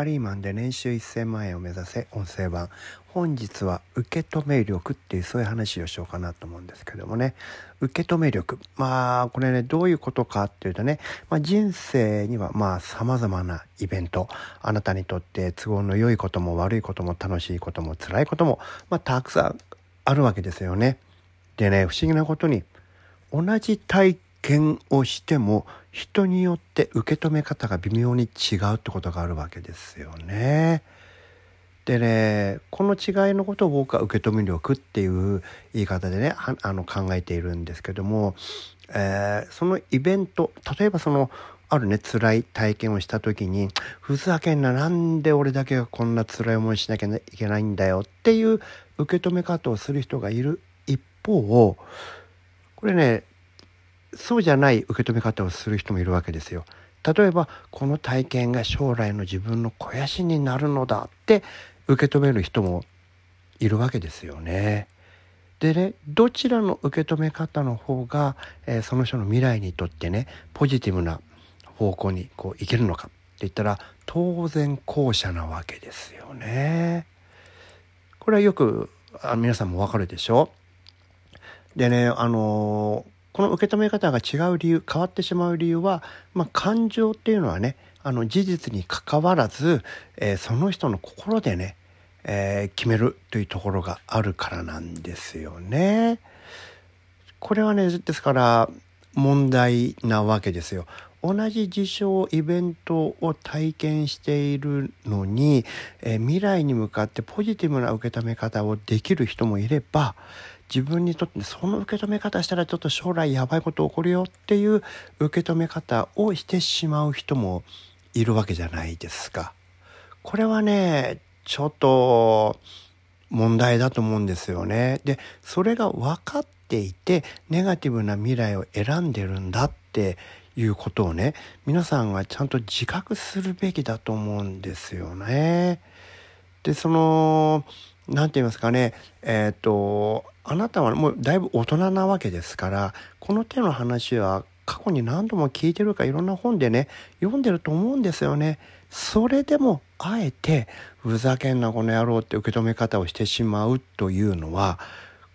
ラリーマンで年収1000万円を目指せ音声版。本日は受け止め力っていうそういう話をしようかなと思うんですけどもね。受け止め力。まあこれねどういうことかっていうとね、まあ、人生にはまあ様々なイベント。あなたにとって都合の良いことも悪いことも楽しいことも辛いことも、まあ、たくさんあるわけですよね。でね不思議なことに同じ体験をしても人によって受け止め方が微妙に違うってことがあるわけですよね。でねこの違いのことを僕は受け止め力っていう言い方でねあの考えているんですけども、えー、そのイベント例えばそのあるね辛い体験をした時にふざけんななんで俺だけがこんな辛い思いしなきゃいけないんだよっていう受け止め方をする人がいる一方これねそうじゃない受け止め方をする人もいるわけですよ。例えばこの体験が将来の自分の肥やしになるのだって受け止める人もいるわけですよね。でねどちらの受け止め方の方が、えー、その人の未来にとってねポジティブな方向にこういけるのかって言ったら当然後者なわけですよね。これはよくあ皆さんもわかるでしょ？でねあのーこの受け止め方が違う理由変わってしまう理由は、まあ、感情っていうのはねあの事実にかかわらず、えー、その人の心でね、えー、決めるというところがあるからなんですよね。これはねですから問題なわけですよ。同じ事象イベントを体験しているのに、え、未来に向かってポジティブな受け止め方をできる人もいれば自分にとってその受け止め方したらちょっと将来やばいこと起こるよっていう受け止め方をしてしまう人もいるわけじゃないですか。これはねちょっと問題だと思うんですよね。でそれが分かっていてネガティブな未来を選んでるんだっていうことをね皆さんがちゃんと自覚するべきだと思うんですよね。でその何て言いますかねえっ、ー、とあなたはもうだいぶ大人なわけですからこの手の話は過去に何度も聞いてるかいろんな本でね読んでると思うんですよね。それでもあえてふざけんなこの野郎って受け止め方をしてしまうというのは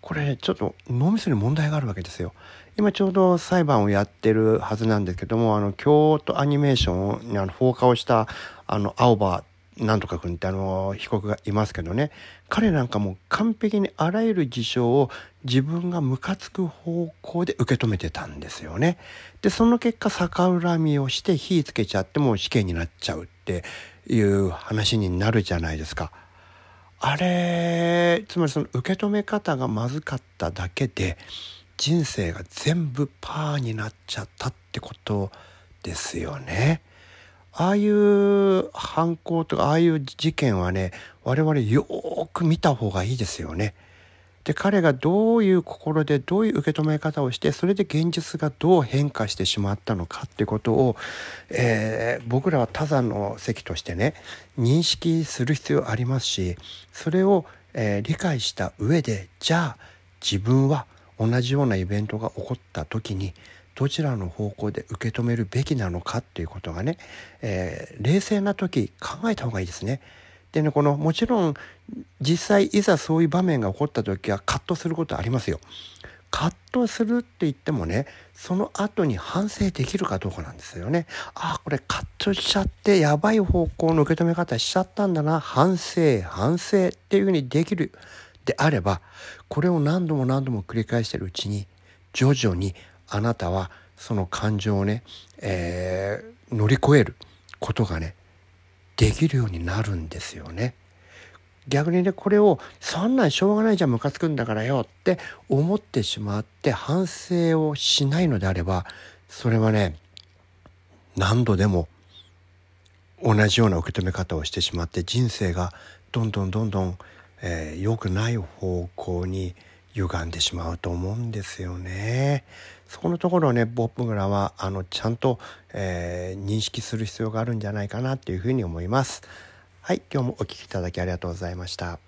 これちょっと脳みそに問題があるわけですよ。今ちょうど裁判をやってるはずなんですけどもあの京都アニメーションにあの放火をしたあの青葉なんとか君ってあの被告がいますけどね彼なんかも完璧にあらゆる事象を自分がムカつく方向で受け止めてたんですよね。でその結果逆恨みをして火つけちゃっても死刑になっちゃうっていう話になるじゃないですか。あれつまりその受け止め方がまずかっただけで人生が全部パーになっちゃったってことですよね。ああいう犯行とかああいう事件はね我々よーく見た方がいいですよね。で彼がどういう心でどういう受け止め方をしてそれで現実がどう変化してしまったのかってことを、えー、僕らは他山の席としてね認識する必要ありますしそれを、えー、理解した上でじゃあ自分は同じようなイベントが起こった時にどちらの方向で受け止めるべきなのかっていうことがね、えー、冷静な時考えた方がいいですね。でねこのもちろん実際いざそういう場面が起こった時はカットすることありますよ。カットするって言ってもねその後に反省できるかどうかなんですよね。ああこれカットしちゃってやばい方向の受け止め方しちゃったんだな反省反省っていうふうにできるであればこれを何度も何度も繰り返してるうちに徐々にあなたはその感情をね、えー、乗り越えることがねできるようになるんですよね。逆にねこれをそんなんしょうがないじゃんムカつくんだからよって思ってしまって反省をしないのであればそれはね何度でも同じような受け止め方をしてしまって人生がどんどんどんどん、えー、良くない方向に歪んでしまうと思うんですよね。そこのところをね僕らはあのちゃんと、えー、認識する必要があるんじゃないかなっていうふうに思います。はい今日もお聴きいただきありがとうございました。